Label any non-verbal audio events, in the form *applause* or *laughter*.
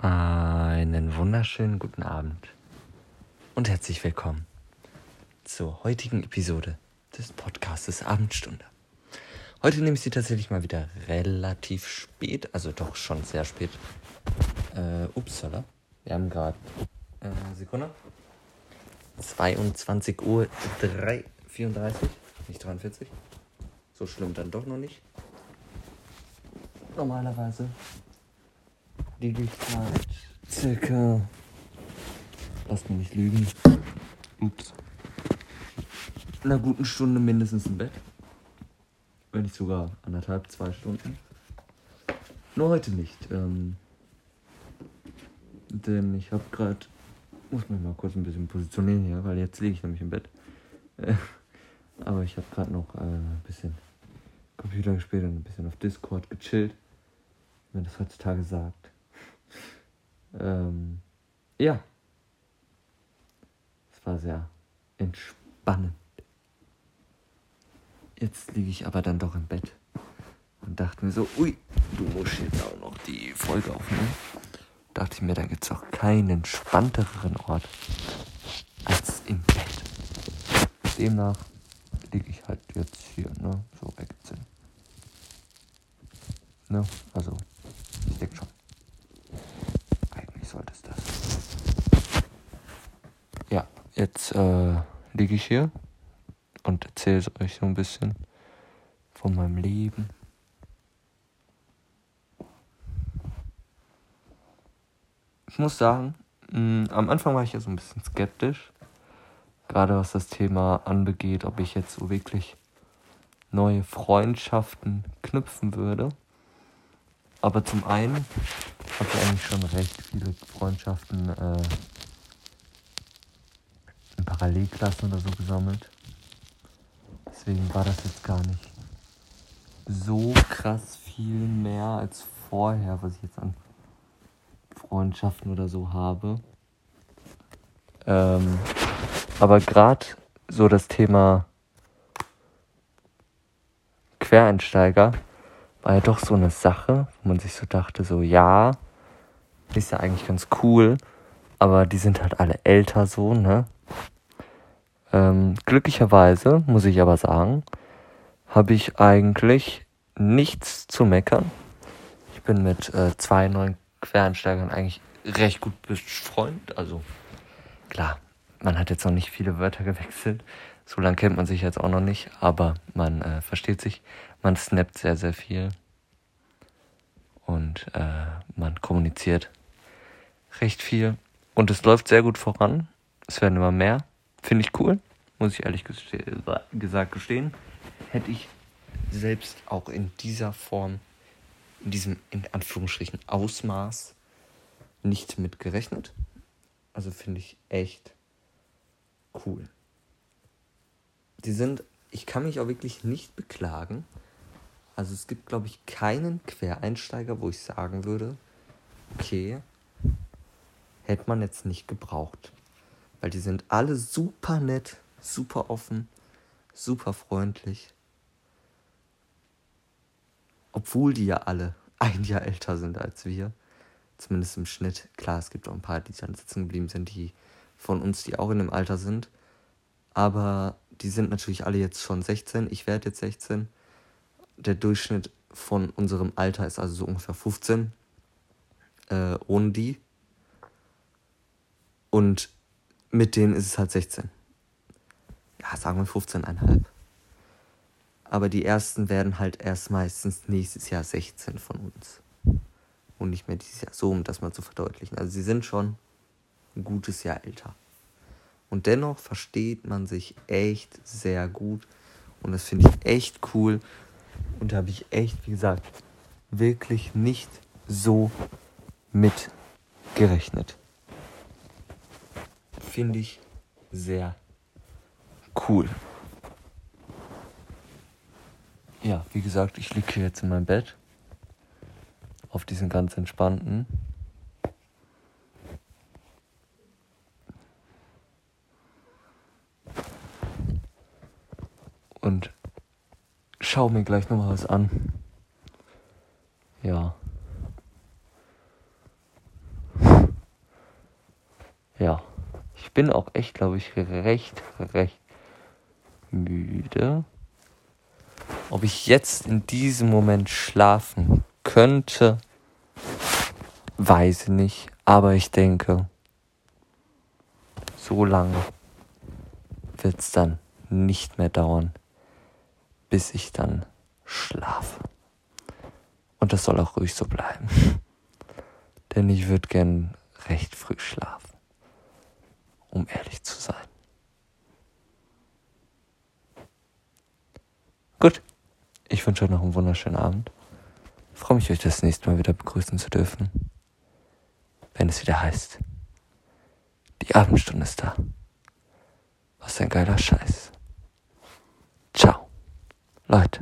Einen wunderschönen guten Abend und herzlich willkommen zur heutigen Episode des Podcastes Abendstunde. Heute nehme ich sie tatsächlich mal wieder relativ spät, also doch schon sehr spät. Äh, upsala, wir haben gerade, äh, Sekunde, 22 Uhr 3, 34, nicht 43. So schlimm dann doch noch nicht. Normalerweise liege ich gerade circa, lasst mich nicht lügen, ups, einer guten Stunde mindestens im Bett. Wenn nicht sogar anderthalb, zwei Stunden. Nur heute nicht. Ähm, denn ich habe gerade, muss mich mal kurz ein bisschen positionieren hier, weil jetzt liege ich nämlich im Bett. Äh, *laughs* aber ich habe gerade noch äh, ein bisschen Computer gespielt und ein bisschen auf Discord gechillt, wenn das heutzutage sagt. Ähm, ja. Es war sehr entspannend. Jetzt liege ich aber dann doch im Bett und dachte mir so, ui, du musst jetzt auch noch die Folge aufnehmen. Dachte ich mir, da gibt es auch keinen entspannteren Ort als im Bett. Demnach liege ich halt jetzt hier, ne, so wegziehen. Ne, also, ich denke schon. Sollte es das. Ja, jetzt äh, liege ich hier und erzähle euch so ein bisschen von meinem Leben. Ich muss sagen, mh, am Anfang war ich ja so ein bisschen skeptisch, gerade was das Thema anbegeht, ob ich jetzt so wirklich neue Freundschaften knüpfen würde. Aber zum einen habe ich eigentlich schon recht viele Freundschaften äh, in Parallelklassen oder so gesammelt. Deswegen war das jetzt gar nicht so krass viel mehr als vorher, was ich jetzt an Freundschaften oder so habe. Ähm, aber gerade so das Thema Quereinsteiger war ja doch so eine Sache, wo man sich so dachte, so ja, ist ja eigentlich ganz cool, aber die sind halt alle älter so, ne? Ähm, glücklicherweise, muss ich aber sagen, habe ich eigentlich nichts zu meckern. Ich bin mit äh, zwei neuen Quereinsteigern eigentlich recht gut befreundet. Also klar, man hat jetzt noch nicht viele Wörter *laughs* gewechselt. So lange kennt man sich jetzt auch noch nicht, aber man äh, versteht sich. Man snappt sehr, sehr viel. Und äh, man kommuniziert recht viel. Und es läuft sehr gut voran. Es werden immer mehr. Finde ich cool, muss ich ehrlich geste gesagt gestehen. Hätte ich selbst auch in dieser Form, in diesem in Anführungsstrichen Ausmaß nicht mit gerechnet. Also finde ich echt cool. Die sind, ich kann mich auch wirklich nicht beklagen. Also es gibt, glaube ich, keinen Quereinsteiger, wo ich sagen würde, okay, hätte man jetzt nicht gebraucht. Weil die sind alle super nett, super offen, super freundlich. Obwohl die ja alle *laughs* ein Jahr älter sind als wir. Zumindest im Schnitt. Klar, es gibt auch ein paar, die dann sitzen geblieben sind, die von uns, die auch in dem Alter sind. Aber die sind natürlich alle jetzt schon 16. Ich werde jetzt 16. Der Durchschnitt von unserem Alter ist also so ungefähr 15. Äh, ohne die. Und mit denen ist es halt 16. Ja, sagen wir 15,5. Aber die ersten werden halt erst meistens nächstes Jahr 16 von uns. Und nicht mehr dieses Jahr. So, um das mal zu verdeutlichen. Also sie sind schon ein gutes Jahr älter. Und dennoch versteht man sich echt sehr gut. Und das finde ich echt cool. Und da habe ich echt, wie gesagt, wirklich nicht so mit gerechnet. Finde ich sehr cool. Ja, wie gesagt, ich liege jetzt in meinem Bett. Auf diesen ganz entspannten. Und schau mir gleich nochmal was an. Ja. *laughs* Ja, ich bin auch echt, glaube ich, recht, recht müde. Ob ich jetzt in diesem Moment schlafen könnte, weiß ich nicht. Aber ich denke, so lange wird es dann nicht mehr dauern, bis ich dann schlafe. Und das soll auch ruhig so bleiben. *laughs* Denn ich würde gern recht früh schlafen, um ehrlich zu sein. Gut, ich wünsche euch noch einen wunderschönen Abend. Ich freue mich, euch das nächste Mal wieder begrüßen zu dürfen, wenn es wieder heißt, die Abendstunde ist da. Was ein geiler Scheiß. Leute,